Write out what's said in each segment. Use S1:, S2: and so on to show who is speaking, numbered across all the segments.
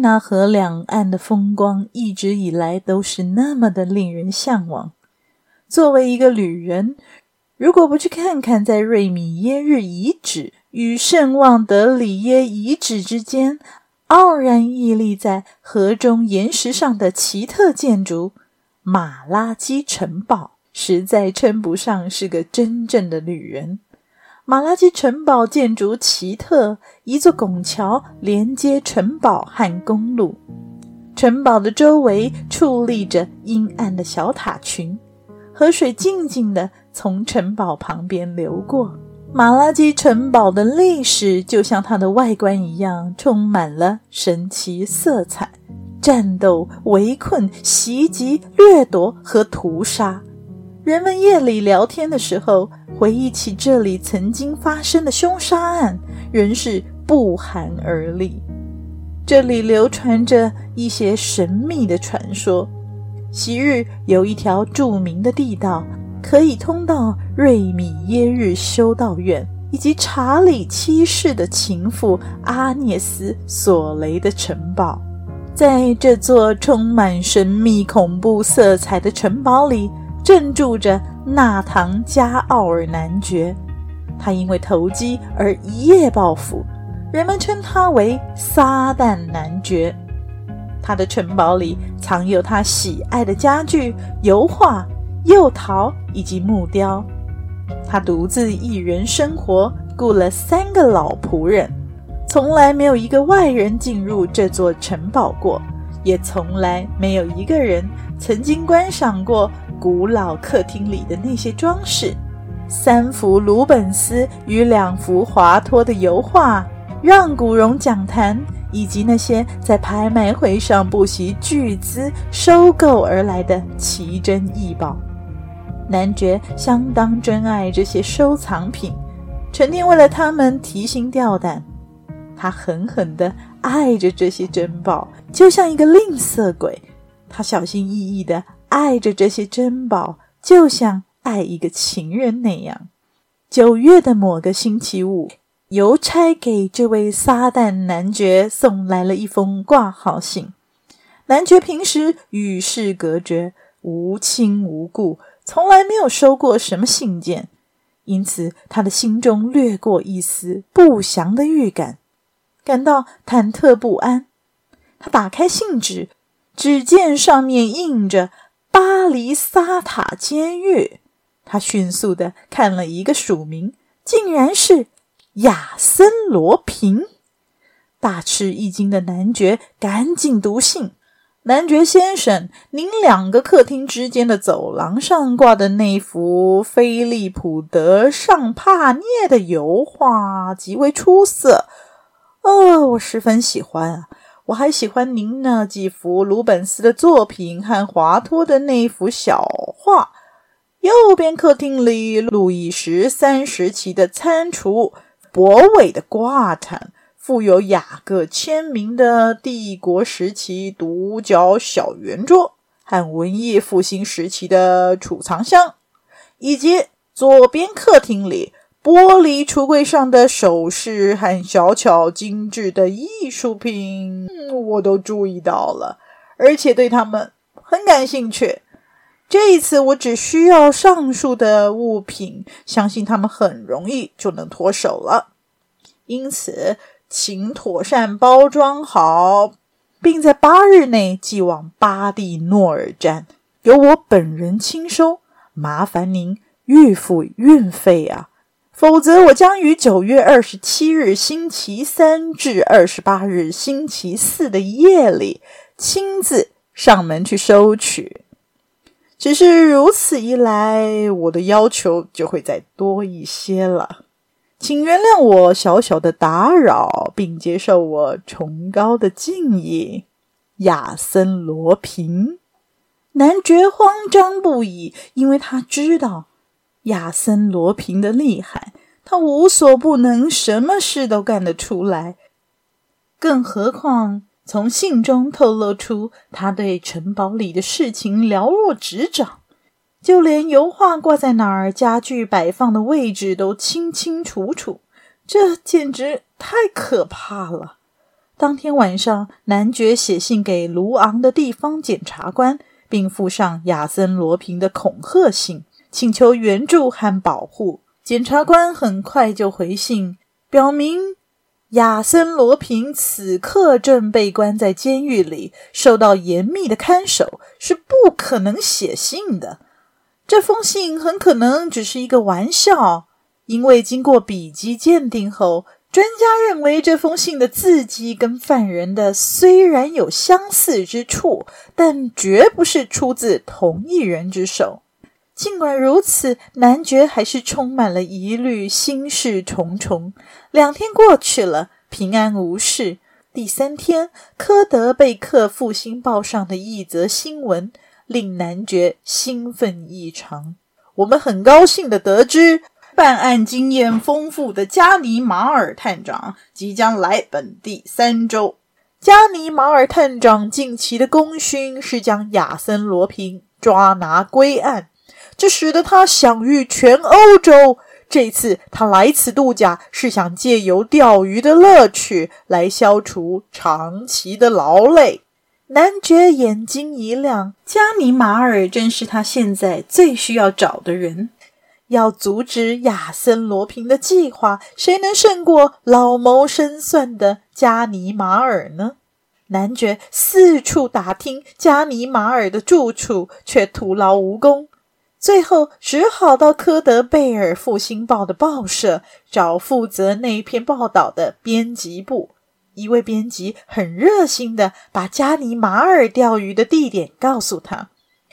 S1: 纳河两岸的风光一直以来都是那么的令人向往。作为一个旅人，如果不去看看在瑞米耶日遗址与圣旺德里耶遗址之间傲然屹立在河中岩石上的奇特建筑——马拉基城堡，实在称不上是个真正的旅人。马拉基城堡建筑奇特，一座拱桥连接城堡和公路。城堡的周围矗立着阴暗的小塔群，河水静静地从城堡旁边流过。马拉基城堡的历史就像它的外观一样，充满了神奇色彩：战斗、围困、袭击、掠夺和屠杀。人们夜里聊天的时候，回忆起这里曾经发生的凶杀案，仍是不寒而栗。这里流传着一些神秘的传说。昔日有一条著名的地道，可以通到瑞米耶日修道院以及查理七世的情妇阿涅斯·索雷的城堡。在这座充满神秘恐怖色彩的城堡里，正住着纳唐·加奥尔男爵，他因为投机而一夜暴富，人们称他为撒旦男爵。他的城堡里藏有他喜爱的家具、油画、釉陶以及木雕。他独自一人生活，雇了三个老仆人，从来没有一个外人进入这座城堡过，也从来没有一个人曾经观赏过。古老客厅里的那些装饰，三幅鲁本斯与两幅华托的油画，让古荣讲坛，以及那些在拍卖会上不惜巨资收购而来的奇珍异宝，男爵相当珍爱这些收藏品，成天为了他们提心吊胆。他狠狠地爱着这些珍宝，就像一个吝啬鬼。他小心翼翼地。爱着这些珍宝，就像爱一个情人那样。九月的某个星期五，邮差给这位撒旦男爵送来了一封挂号信。男爵平时与世隔绝，无亲无故，从来没有收过什么信件，因此他的心中掠过一丝不祥的预感，感到忐忑不安。他打开信纸，只见上面印着。巴黎萨塔监狱，他迅速的看了一个署名，竟然是亚森·罗平。大吃一惊的男爵赶紧读信：“男爵先生，您两个客厅之间的走廊上挂的那幅菲利普·德·尚帕涅的油画极为出色，哦，我十分喜欢啊。”我还喜欢您那几幅鲁本斯的作品和华托的那幅小画。右边客厅里，路易十三时期的餐厨，博伟的挂毯，附有雅各签名的帝国时期独角小圆桌，和文艺复兴时期的储藏箱，以及左边客厅里。玻璃橱柜上的首饰和小巧精致的艺术品，我都注意到了，而且对他们很感兴趣。这一次，我只需要上述的物品，相信他们很容易就能脱手了。因此，请妥善包装好，并在八日内寄往巴蒂诺尔站，由我本人亲收。麻烦您预付运费啊！否则，我将于九月二十七日星期三至二十八日星期四的夜里亲自上门去收取。只是如此一来，我的要求就会再多一些了。请原谅我小小的打扰，并接受我崇高的敬意，亚森·罗平。男爵慌张不已，因为他知道亚森·罗平的厉害，他无所不能，什么事都干得出来。更何况从信中透露出他对城堡里的事情了若指掌，就连油画挂在哪儿、家具摆放的位置都清清楚楚，这简直太可怕了。当天晚上，男爵写信给卢昂的地方检察官。并附上亚森·罗平的恐吓信，请求援助和保护。检察官很快就回信，表明亚森·罗平此刻正被关在监狱里，受到严密的看守，是不可能写信的。这封信很可能只是一个玩笑，因为经过笔迹鉴定后。专家认为这封信的字迹跟犯人的虽然有相似之处，但绝不是出自同一人之手。尽管如此，男爵还是充满了疑虑，心事重重。两天过去了，平安无事。第三天，科德贝克复兴报上的一则新闻令男爵兴奋异常。我们很高兴地得知。办案经验丰富的加尼马尔探长即将来本地三周。加尼马尔探长近期的功勋是将亚森·罗平抓拿归案，这使得他享誉全欧洲。这次他来此度假，是想借由钓鱼的乐趣来消除长期的劳累。男爵眼睛一亮，加尼马尔正是他现在最需要找的人。要阻止亚森·罗平的计划，谁能胜过老谋深算的加尼马尔呢？男爵四处打听加尼马尔的住处，却徒劳无功。最后只好到科德贝尔复兴报的报社找负责那篇报道的编辑部。一位编辑很热心地把加尼马尔钓鱼的地点告诉他。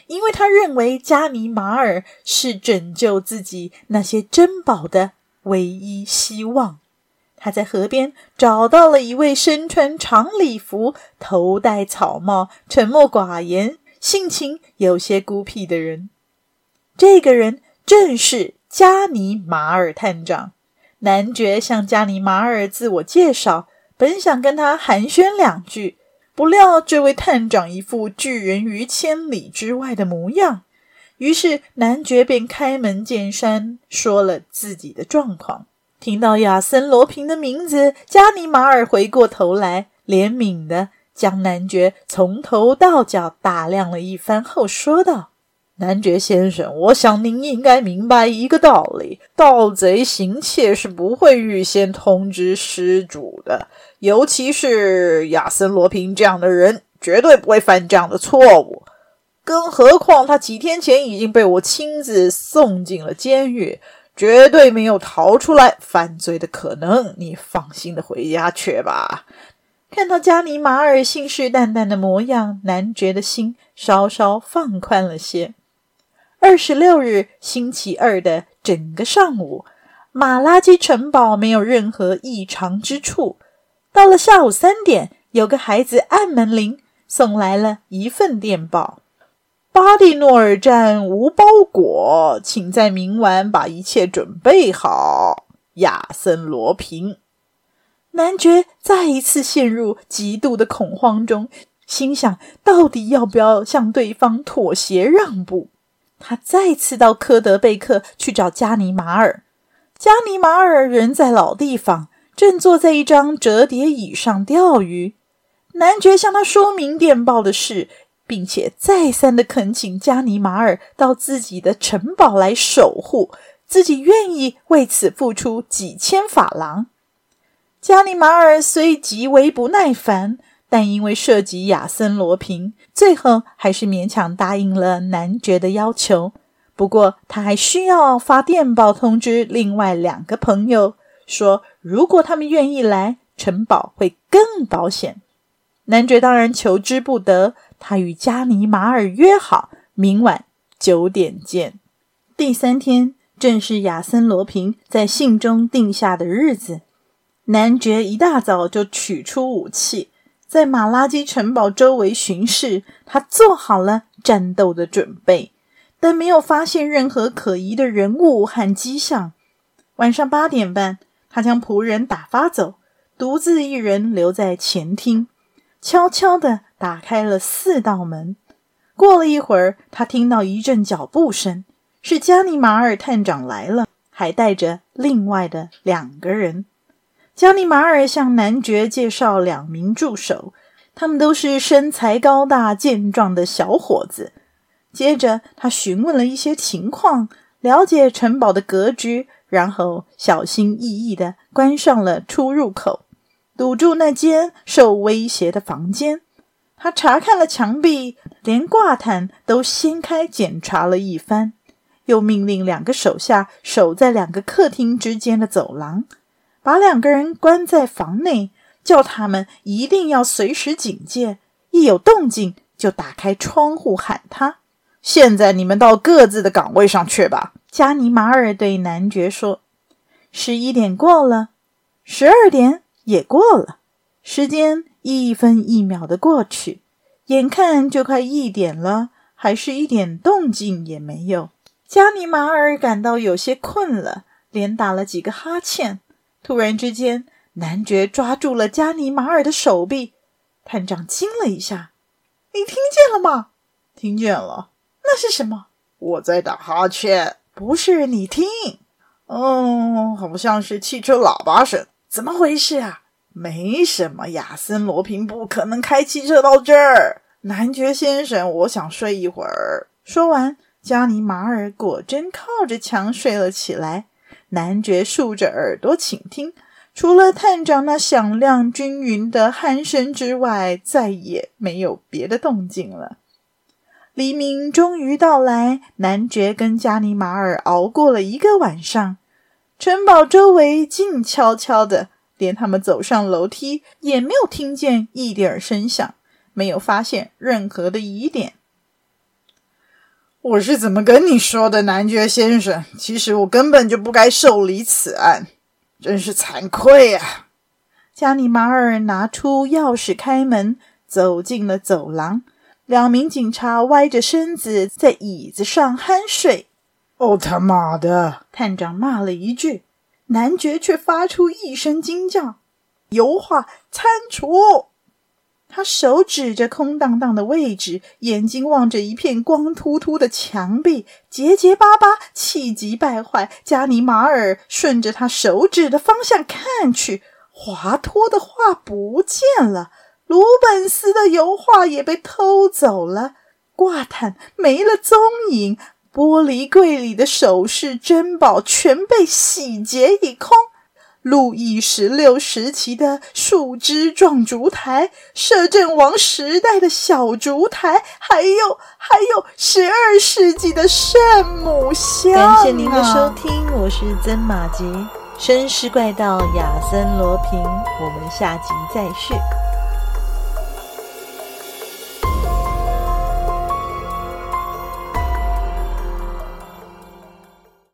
S1: 因为他认为加尼马尔是拯救自己那些珍宝的唯一希望。他在河边找到了一位身穿长礼服、头戴草帽、沉默寡言、性情有些孤僻的人。这个人正是加尼马尔探长。男爵向加尼马尔自我介绍，本想跟他寒暄两句。不料，这位探长一副拒人于千里之外的模样，于是男爵便开门见山说了自己的状况。听到亚森·罗平的名字，加尼马尔回过头来，怜悯的将男爵从头到脚打量了一番后说道：“男爵先生，我想您应该明白一个道理：盗贼行窃是不会预先通知失主的。”尤其是亚森·罗平这样的人，绝对不会犯这样的错误。更何况他几天前已经被我亲自送进了监狱，绝对没有逃出来犯罪的可能。你放心的回家去吧。看到加尼马尔信誓旦旦的模样，男爵的心稍稍放宽了些。二十六日星期二的整个上午，马拉基城堡没有任何异常之处。到了下午三点，有个孩子按门铃，送来了一份电报：“巴蒂诺尔站无包裹，请在明晚把一切准备好。”亚森·罗平。男爵再一次陷入极度的恐慌中，心想：到底要不要向对方妥协让步？他再次到科德贝克去找加尼马尔。加尼马尔人在老地方。正坐在一张折叠椅上钓鱼，男爵向他说明电报的事，并且再三的恳请加尼马尔到自己的城堡来守护，自己愿意为此付出几千法郎。加尼马尔虽极为不耐烦，但因为涉及亚森·罗平，最后还是勉强答应了男爵的要求。不过，他还需要发电报通知另外两个朋友。说：“如果他们愿意来，城堡会更保险。”男爵当然求之不得，他与加尼马尔约好明晚九点见。第三天，正是亚森罗平在信中定下的日子。男爵一大早就取出武器，在马拉基城堡周围巡视，他做好了战斗的准备，但没有发现任何可疑的人物和迹象。晚上八点半，他将仆人打发走，独自一人留在前厅，悄悄地打开了四道门。过了一会儿，他听到一阵脚步声，是加尼马尔探长来了，还带着另外的两个人。加尼马尔向男爵介绍两名助手，他们都是身材高大健壮的小伙子。接着，他询问了一些情况，了解城堡的格局，然后小心翼翼地关上了出入口，堵住那间受威胁的房间。他查看了墙壁，连挂毯都掀开检查了一番，又命令两个手下守在两个客厅之间的走廊。把两个人关在房内，叫他们一定要随时警戒，一有动静就打开窗户喊他。现在你们到各自的岗位上去吧。加尼马尔对男爵说：“十一点过了，十二点也过了，时间一分一秒的过去，眼看就快一点了，还是一点动静也没有。”加尼马尔感到有些困了，连打了几个哈欠。突然之间，男爵抓住了加尼马尔的手臂，探长惊了一下：“你听见了吗？”“
S2: 听见了。”“
S1: 那是什么？”“
S2: 我在打哈欠。”“
S1: 不是，你听。”“
S2: 哦，好像是汽车喇叭声。”“
S1: 怎么回事啊？”“
S2: 没什么，亚森罗平不可能开汽车到这儿。”“男爵先生，我想睡一会儿。”
S1: 说完，加尼马尔果真靠着墙睡了起来。男爵竖着耳朵倾听，除了探长那响亮均匀的鼾声之外，再也没有别的动静了。黎明终于到来，男爵跟加尼马尔熬过了一个晚上。城堡周围静悄悄的，连他们走上楼梯也没有听见一点声响，没有发现任何的疑点。
S2: 我是怎么跟你说的，男爵先生？其实我根本就不该受理此案，真是惭愧啊！
S1: 加尼马尔拿出钥匙开门，走进了走廊。两名警察歪着身子在椅子上酣睡。
S2: 哦，他妈的！
S1: 探长骂了一句，男爵却发出一声惊叫：“油画餐厨！”他手指着空荡荡的位置，眼睛望着一片光秃秃的墙壁，结结巴巴，气急败坏。加尼马尔顺着他手指的方向看去，华托的画不见了，鲁本斯的油画也被偷走了，挂毯没了踪影，玻璃柜里的首饰珍宝全被洗劫一空。路易十六时期的树枝状烛台，摄政王时代的小烛台，还有还有十二世纪的圣母像。感谢您的收听，我是曾马吉，绅士怪盗亚森罗平，我们下集再续。